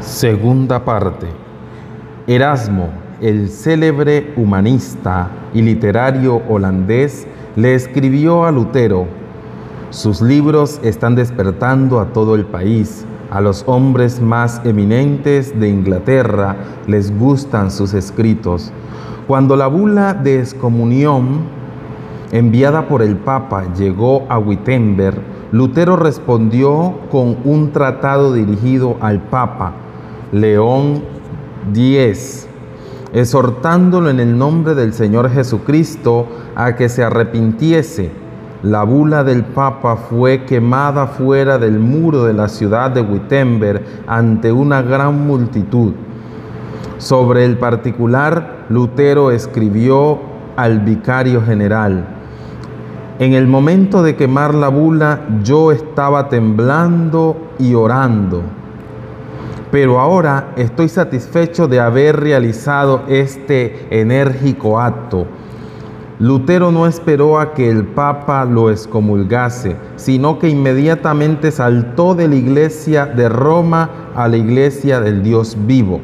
Segunda parte. Erasmo, el célebre humanista y literario holandés, le escribió a Lutero, sus libros están despertando a todo el país. A los hombres más eminentes de Inglaterra les gustan sus escritos. Cuando la bula de excomunión enviada por el Papa llegó a Wittenberg, Lutero respondió con un tratado dirigido al Papa León X, exhortándolo en el nombre del Señor Jesucristo a que se arrepintiese. La bula del Papa fue quemada fuera del muro de la ciudad de Wittenberg ante una gran multitud. Sobre el particular, Lutero escribió al vicario general, en el momento de quemar la bula yo estaba temblando y orando pero ahora estoy satisfecho de haber realizado este enérgico acto. Lutero no esperó a que el Papa lo excomulgase, sino que inmediatamente saltó de la iglesia de Roma a la iglesia del Dios vivo.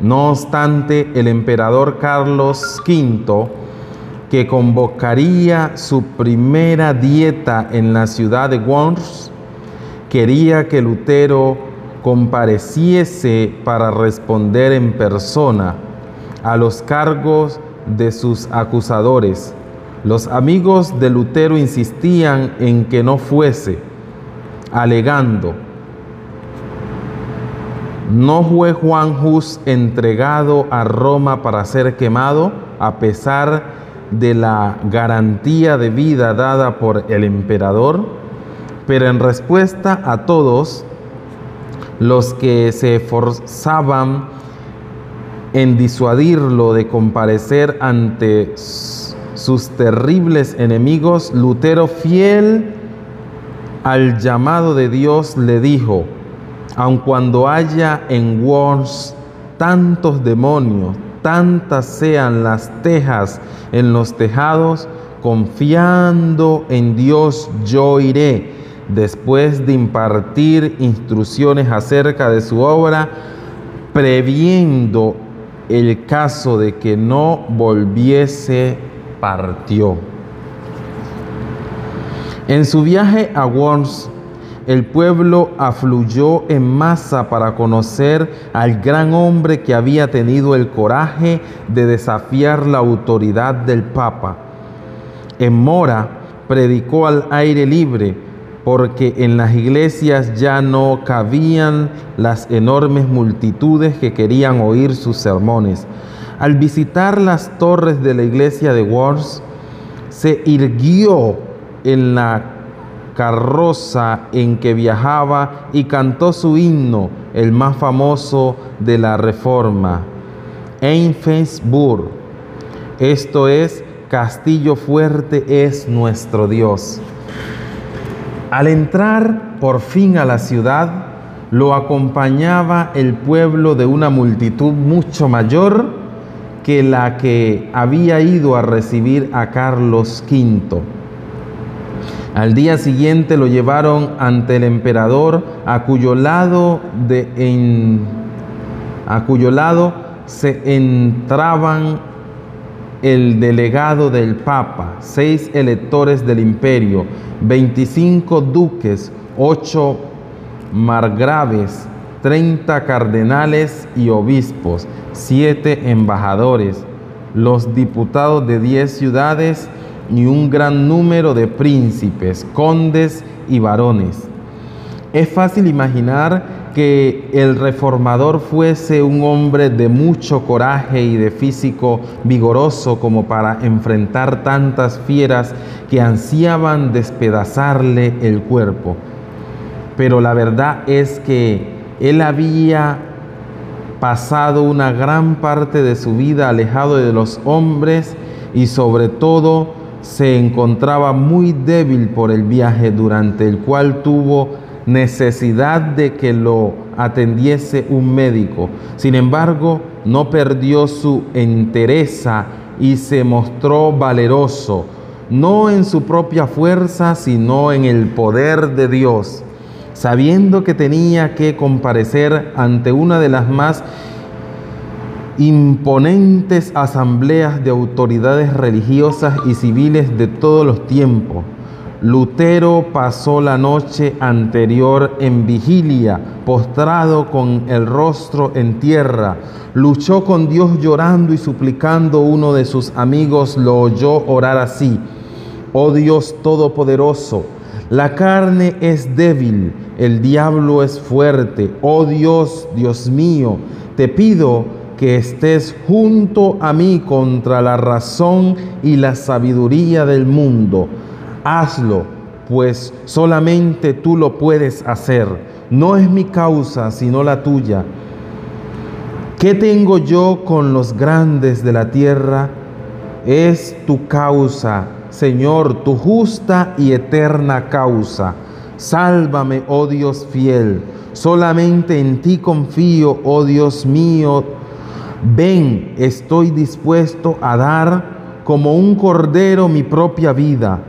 No obstante, el emperador Carlos V, que convocaría su primera dieta en la ciudad de Worms, quería que Lutero compareciese para responder en persona a los cargos de sus acusadores. Los amigos de Lutero insistían en que no fuese, alegando, ¿no fue Juan Hus entregado a Roma para ser quemado a pesar de la garantía de vida dada por el emperador? Pero en respuesta a todos, los que se esforzaban en disuadirlo de comparecer ante sus terribles enemigos, Lutero, fiel al llamado de Dios, le dijo, aun cuando haya en Worms tantos demonios, tantas sean las tejas en los tejados, confiando en Dios yo iré después de impartir instrucciones acerca de su obra, previendo el caso de que no volviese, partió. En su viaje a Worms, el pueblo afluyó en masa para conocer al gran hombre que había tenido el coraje de desafiar la autoridad del Papa. En Mora predicó al aire libre, porque en las iglesias ya no cabían las enormes multitudes que querían oír sus sermones. Al visitar las torres de la iglesia de Worms, se irguió en la en que viajaba y cantó su himno, el más famoso de la Reforma, Einfensburg. Esto es, Castillo fuerte es nuestro Dios. Al entrar por fin a la ciudad, lo acompañaba el pueblo de una multitud mucho mayor que la que había ido a recibir a Carlos V. Al día siguiente lo llevaron ante el emperador, a cuyo lado, a cuyo lado se entraban el delegado del Papa, seis electores del imperio, 25 duques, 8 margraves, 30 cardenales y obispos, 7 embajadores, los diputados de 10 ciudades y un gran número de príncipes, condes y varones. Es fácil imaginar que el reformador fuese un hombre de mucho coraje y de físico vigoroso como para enfrentar tantas fieras que ansiaban despedazarle el cuerpo. Pero la verdad es que él había pasado una gran parte de su vida alejado de los hombres y sobre todo se encontraba muy débil por el viaje durante el cual tuvo necesidad de que lo atendiese un médico. Sin embargo, no perdió su entereza y se mostró valeroso. no en su propia fuerza, sino en el poder de Dios, sabiendo que tenía que comparecer ante una de las más imponentes asambleas de autoridades religiosas y civiles de todos los tiempos. Lutero pasó la noche anterior en vigilia, postrado con el rostro en tierra. Luchó con Dios llorando y suplicando. Uno de sus amigos lo oyó orar así. Oh Dios Todopoderoso, la carne es débil, el diablo es fuerte. Oh Dios, Dios mío, te pido que estés junto a mí contra la razón y la sabiduría del mundo. Hazlo, pues solamente tú lo puedes hacer. No es mi causa, sino la tuya. ¿Qué tengo yo con los grandes de la tierra? Es tu causa Señor, tu justa y eterna causa. Sálvame, oh Dios fiel. Solamente en ti confío, oh Dios mío. Ven, estoy dispuesto a dar como un cordero mi propia vida.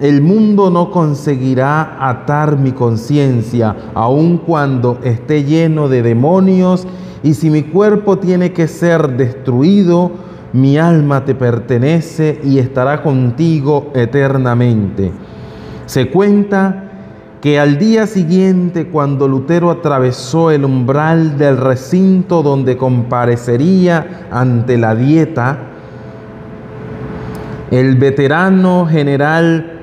El mundo no conseguirá atar mi conciencia, aun cuando esté lleno de demonios, y si mi cuerpo tiene que ser destruido, mi alma te pertenece y estará contigo eternamente. Se cuenta que al día siguiente, cuando Lutero atravesó el umbral del recinto donde comparecería ante la dieta, el veterano general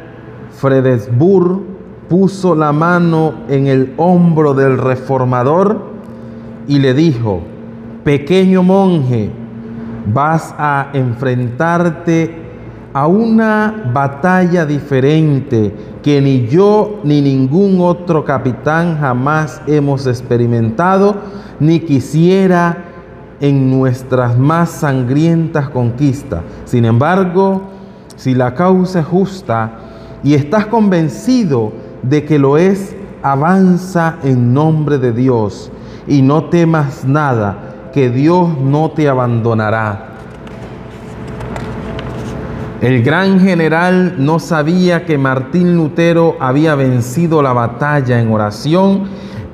Fredesburg puso la mano en el hombro del reformador y le dijo, pequeño monje, vas a enfrentarte a una batalla diferente que ni yo ni ningún otro capitán jamás hemos experimentado ni quisiera en nuestras más sangrientas conquistas. Sin embargo, si la causa es justa y estás convencido de que lo es, avanza en nombre de Dios y no temas nada que Dios no te abandonará. El gran general no sabía que Martín Lutero había vencido la batalla en oración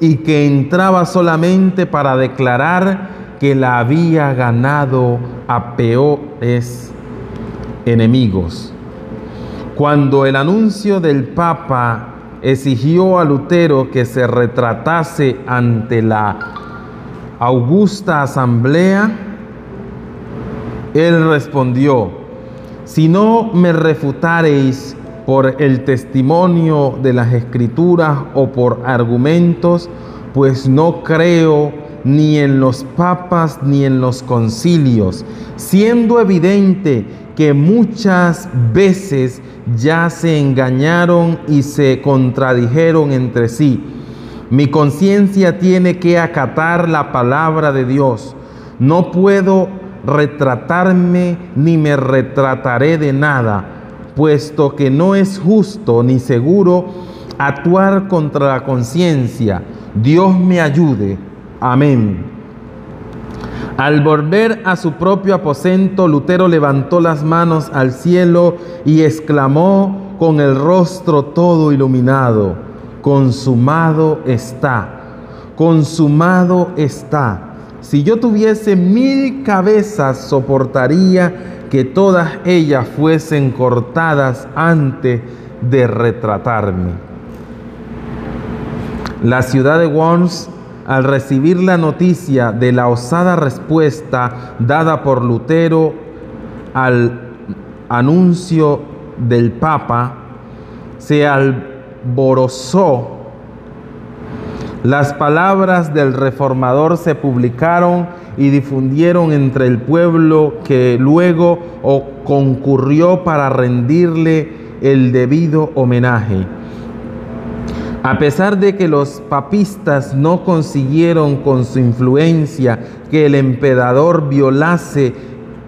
y que entraba solamente para declarar que la había ganado a peores enemigos. Cuando el anuncio del Papa exigió a Lutero que se retratase ante la augusta asamblea, él respondió, si no me refutareis por el testimonio de las escrituras o por argumentos, pues no creo ni en los papas ni en los concilios, siendo evidente que muchas veces ya se engañaron y se contradijeron entre sí mi conciencia tiene que acatar la palabra de Dios. No puedo retratarme ni me retrataré de nada, puesto que no es justo ni seguro actuar contra la conciencia. Dios me ayude. Amén. Al volver a su propio aposento, Lutero levantó las manos al cielo y exclamó con el rostro todo iluminado consumado está, consumado está. Si yo tuviese mil cabezas, soportaría que todas ellas fuesen cortadas antes de retratarme. La ciudad de Worms, al recibir la noticia de la osada respuesta dada por Lutero al anuncio del Papa, se al Borosó. Las palabras del reformador se publicaron y difundieron entre el pueblo que luego concurrió para rendirle el debido homenaje. A pesar de que los papistas no consiguieron con su influencia que el emperador violase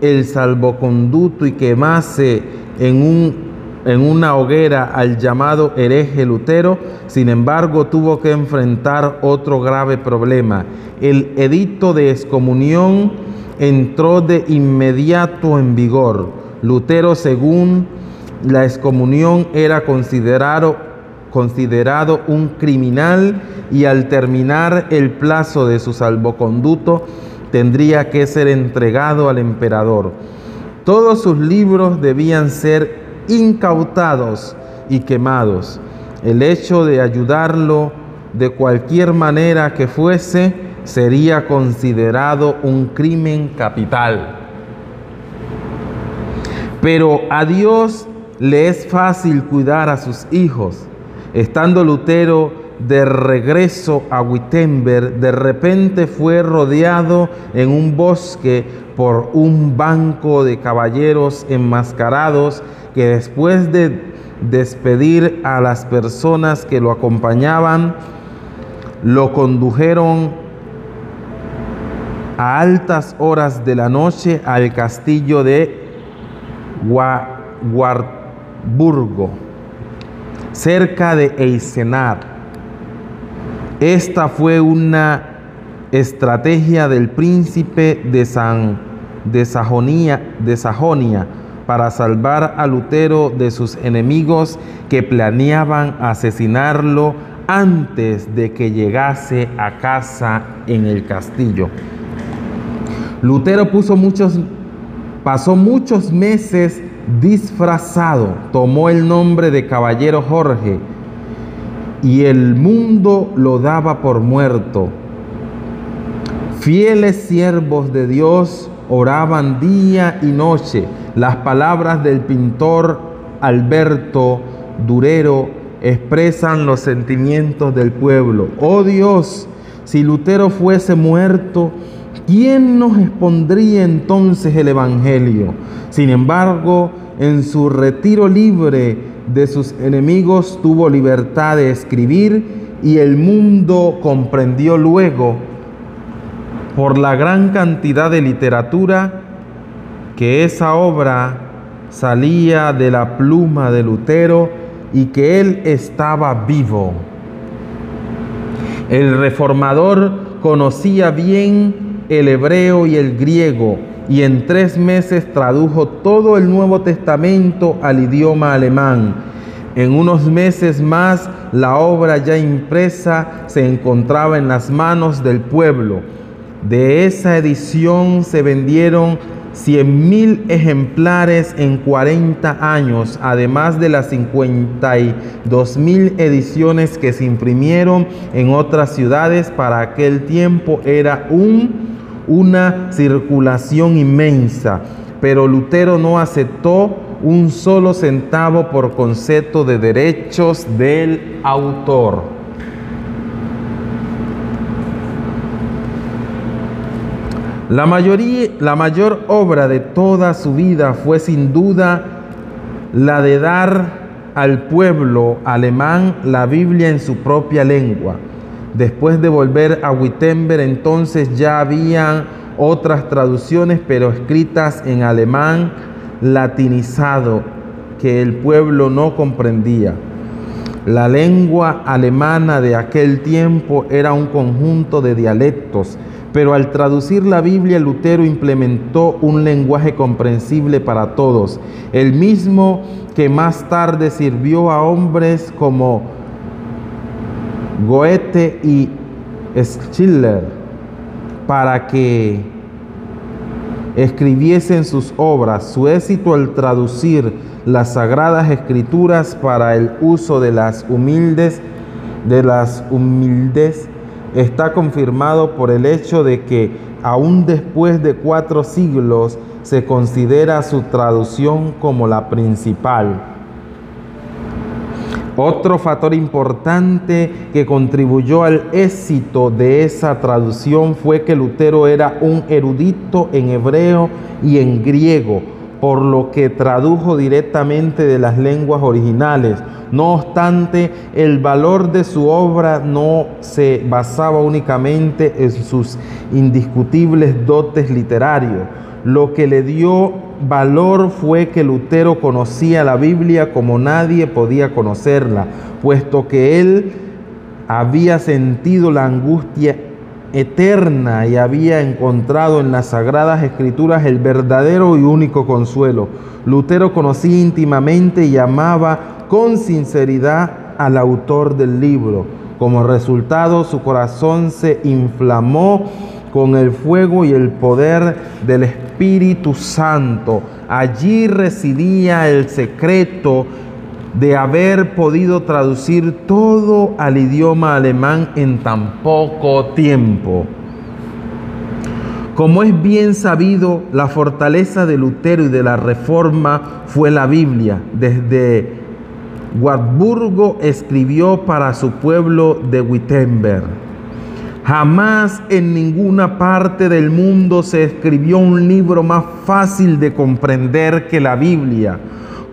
el salvoconducto y quemase en un en una hoguera al llamado hereje Lutero, sin embargo tuvo que enfrentar otro grave problema. El edicto de excomunión entró de inmediato en vigor. Lutero, según la excomunión era considerado, considerado un criminal y al terminar el plazo de su salvoconduto tendría que ser entregado al emperador. Todos sus libros debían ser incautados y quemados. El hecho de ayudarlo de cualquier manera que fuese sería considerado un crimen capital. Pero a Dios le es fácil cuidar a sus hijos. Estando Lutero de regreso a Wittenberg, de repente fue rodeado en un bosque por un banco de caballeros enmascarados que después de despedir a las personas que lo acompañaban, lo condujeron a altas horas de la noche al castillo de Warburgo, cerca de Eisenach. Esta fue una estrategia del príncipe de, San, de, Sajonia, de Sajonia para salvar a Lutero de sus enemigos que planeaban asesinarlo antes de que llegase a casa en el castillo. Lutero pasó muchos meses disfrazado, tomó el nombre de Caballero Jorge y el mundo lo daba por muerto. Fieles siervos de Dios oraban día y noche las palabras del pintor Alberto Durero expresan los sentimientos del pueblo. Oh Dios, si Lutero fuese muerto, ¿quién nos expondría entonces el Evangelio? Sin embargo, en su retiro libre de sus enemigos tuvo libertad de escribir y el mundo comprendió luego por la gran cantidad de literatura que esa obra salía de la pluma de Lutero y que él estaba vivo. El reformador conocía bien el hebreo y el griego y en tres meses tradujo todo el Nuevo Testamento al idioma alemán. En unos meses más la obra ya impresa se encontraba en las manos del pueblo. De esa edición se vendieron 100 mil ejemplares en 40 años, además de las 52 mil ediciones que se imprimieron en otras ciudades. Para aquel tiempo era un, una circulación inmensa, pero Lutero no aceptó un solo centavo por concepto de derechos del autor. La, mayoría, la mayor obra de toda su vida fue sin duda la de dar al pueblo alemán la Biblia en su propia lengua. Después de volver a Wittenberg, entonces ya habían otras traducciones, pero escritas en alemán latinizado, que el pueblo no comprendía. La lengua alemana de aquel tiempo era un conjunto de dialectos pero al traducir la Biblia, Lutero implementó un lenguaje comprensible para todos, el mismo que más tarde sirvió a hombres como Goethe y Schiller para que escribiesen sus obras. Su éxito al traducir las sagradas escrituras para el uso de las humildes de las humildes está confirmado por el hecho de que aún después de cuatro siglos se considera su traducción como la principal. Otro factor importante que contribuyó al éxito de esa traducción fue que Lutero era un erudito en hebreo y en griego, por lo que tradujo directamente de las lenguas originales, no obstante, el valor de su obra no se basaba únicamente en sus indiscutibles dotes literarios. Lo que le dio valor fue que Lutero conocía la Biblia como nadie podía conocerla, puesto que él había sentido la angustia eterna y había encontrado en las sagradas escrituras el verdadero y único consuelo. Lutero conocía íntimamente y amaba con sinceridad al autor del libro. Como resultado, su corazón se inflamó con el fuego y el poder del Espíritu Santo. Allí residía el secreto de haber podido traducir todo al idioma alemán en tan poco tiempo. Como es bien sabido, la fortaleza de Lutero y de la Reforma fue la Biblia. Desde Wartburgo escribió para su pueblo de Wittenberg. Jamás en ninguna parte del mundo se escribió un libro más fácil de comprender que la Biblia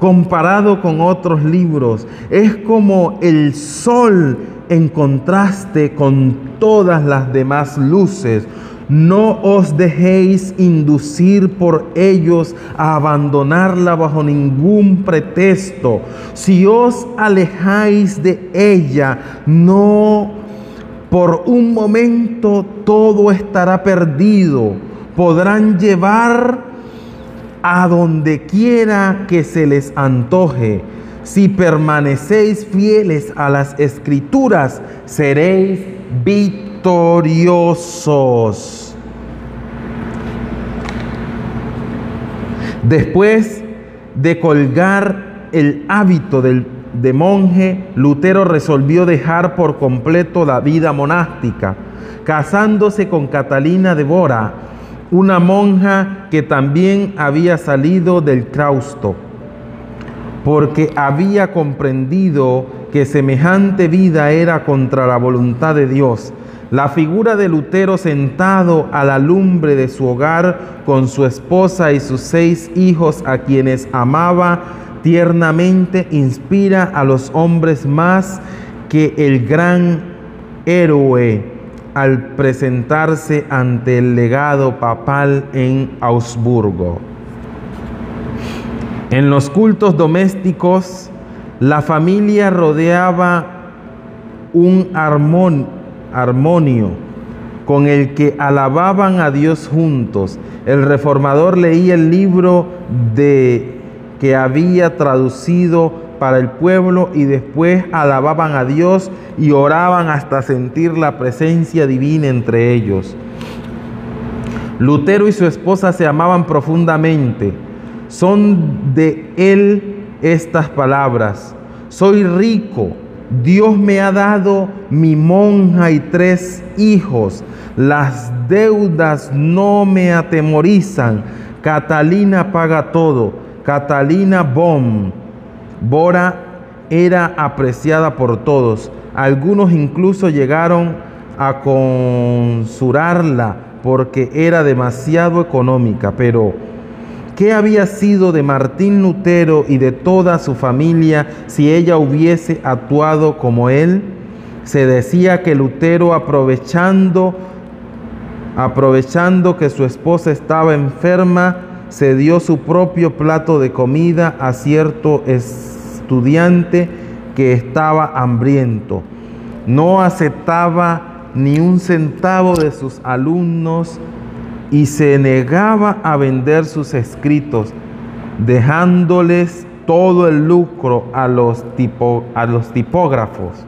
comparado con otros libros. Es como el sol en contraste con todas las demás luces. No os dejéis inducir por ellos a abandonarla bajo ningún pretexto. Si os alejáis de ella, no por un momento todo estará perdido. Podrán llevar a donde quiera que se les antoje. Si permanecéis fieles a las escrituras, seréis victoriosos. Después de colgar el hábito del, de monje, Lutero resolvió dejar por completo la vida monástica, casándose con Catalina de Bora, una monja que también había salido del claustro, porque había comprendido que semejante vida era contra la voluntad de Dios. La figura de Lutero sentado a la lumbre de su hogar con su esposa y sus seis hijos a quienes amaba tiernamente inspira a los hombres más que el gran héroe al presentarse ante el legado papal en Augsburgo. En los cultos domésticos, la familia rodeaba un armonio con el que alababan a Dios juntos. El reformador leía el libro de que había traducido para el pueblo y después alababan a Dios y oraban hasta sentir la presencia divina entre ellos. Lutero y su esposa se amaban profundamente. Son de él estas palabras. Soy rico. Dios me ha dado mi monja y tres hijos. Las deudas no me atemorizan. Catalina paga todo. Catalina Bom Bora era apreciada por todos. Algunos incluso llegaron a consurarla porque era demasiado económica. Pero, ¿qué había sido de Martín Lutero y de toda su familia si ella hubiese actuado como él? Se decía que Lutero aprovechando aprovechando que su esposa estaba enferma, se dio su propio plato de comida a cierto estudiante que estaba hambriento. No aceptaba ni un centavo de sus alumnos y se negaba a vender sus escritos, dejándoles todo el lucro a los, tipo, a los tipógrafos.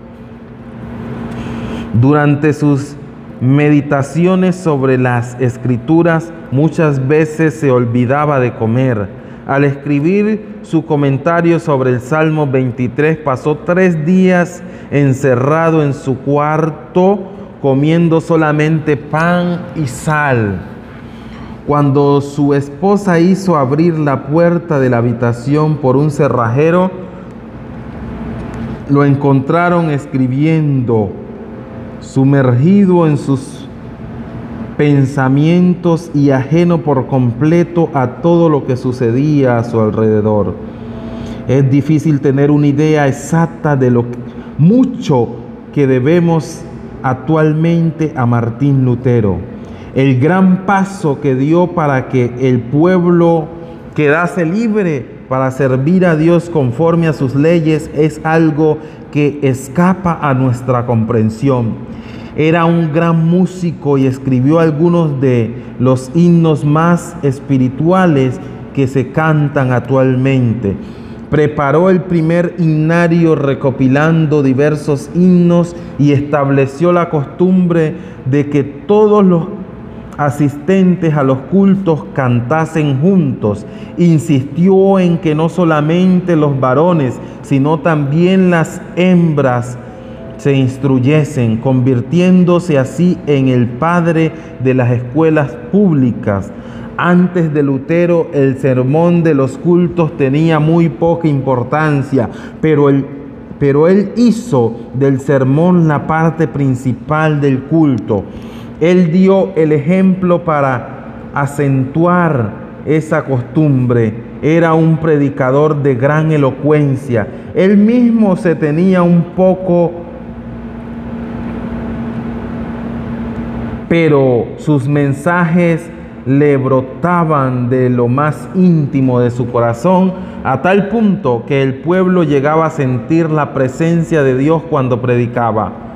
Durante sus meditaciones sobre las escrituras muchas veces se olvidaba de comer al escribir su comentario sobre el Salmo 23, pasó tres días encerrado en su cuarto comiendo solamente pan y sal. Cuando su esposa hizo abrir la puerta de la habitación por un cerrajero, lo encontraron escribiendo, sumergido en sus pensamientos y ajeno por completo a todo lo que sucedía a su alrededor. Es difícil tener una idea exacta de lo mucho que debemos actualmente a Martín Lutero. El gran paso que dio para que el pueblo quedase libre para servir a Dios conforme a sus leyes es algo que escapa a nuestra comprensión. Era un gran músico y escribió algunos de los himnos más espirituales que se cantan actualmente. Preparó el primer himnario recopilando diversos himnos y estableció la costumbre de que todos los asistentes a los cultos cantasen juntos. Insistió en que no solamente los varones, sino también las hembras se instruyesen, convirtiéndose así en el padre de las escuelas públicas. Antes de Lutero el sermón de los cultos tenía muy poca importancia, pero él, pero él hizo del sermón la parte principal del culto. Él dio el ejemplo para acentuar esa costumbre. Era un predicador de gran elocuencia. Él mismo se tenía un poco, pero sus mensajes le brotaban de lo más íntimo de su corazón, a tal punto que el pueblo llegaba a sentir la presencia de Dios cuando predicaba.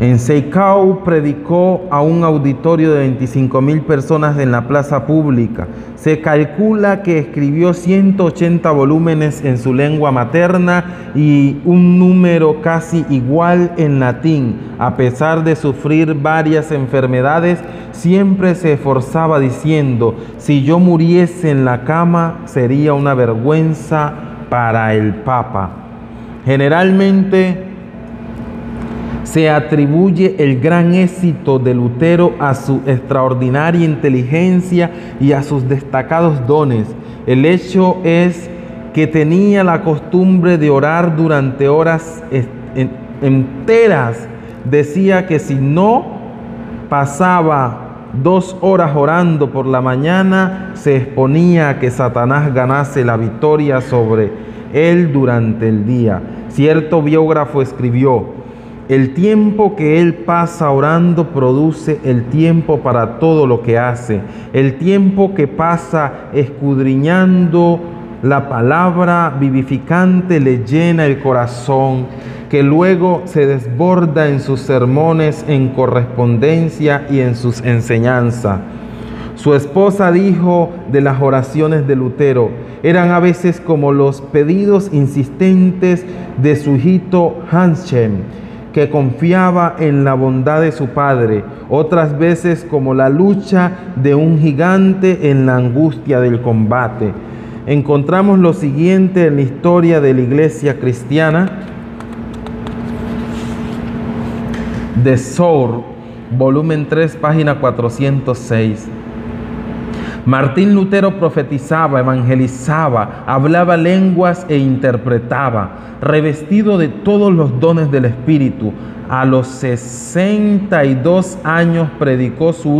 En Seikau predicó a un auditorio de 25 mil personas en la plaza pública. Se calcula que escribió 180 volúmenes en su lengua materna y un número casi igual en latín. A pesar de sufrir varias enfermedades, siempre se esforzaba diciendo, si yo muriese en la cama sería una vergüenza para el Papa. Generalmente se atribuye el gran éxito de Lutero a su extraordinaria inteligencia y a sus destacados dones. El hecho es que tenía la costumbre de orar durante horas enteras. Decía que si no pasaba dos horas orando por la mañana, se exponía a que Satanás ganase la victoria sobre él durante el día. Cierto biógrafo escribió, el tiempo que Él pasa orando produce el tiempo para todo lo que hace. El tiempo que pasa escudriñando la palabra vivificante le llena el corazón, que luego se desborda en sus sermones, en correspondencia y en sus enseñanzas. Su esposa dijo de las oraciones de Lutero, eran a veces como los pedidos insistentes de su hijito Hanschen que confiaba en la bondad de su Padre, otras veces como la lucha de un gigante en la angustia del combate. Encontramos lo siguiente en la historia de la iglesia cristiana de Sor, volumen 3, página 406. Martín Lutero profetizaba, evangelizaba, hablaba lenguas e interpretaba, revestido de todos los dones del Espíritu. A los 62 años predicó su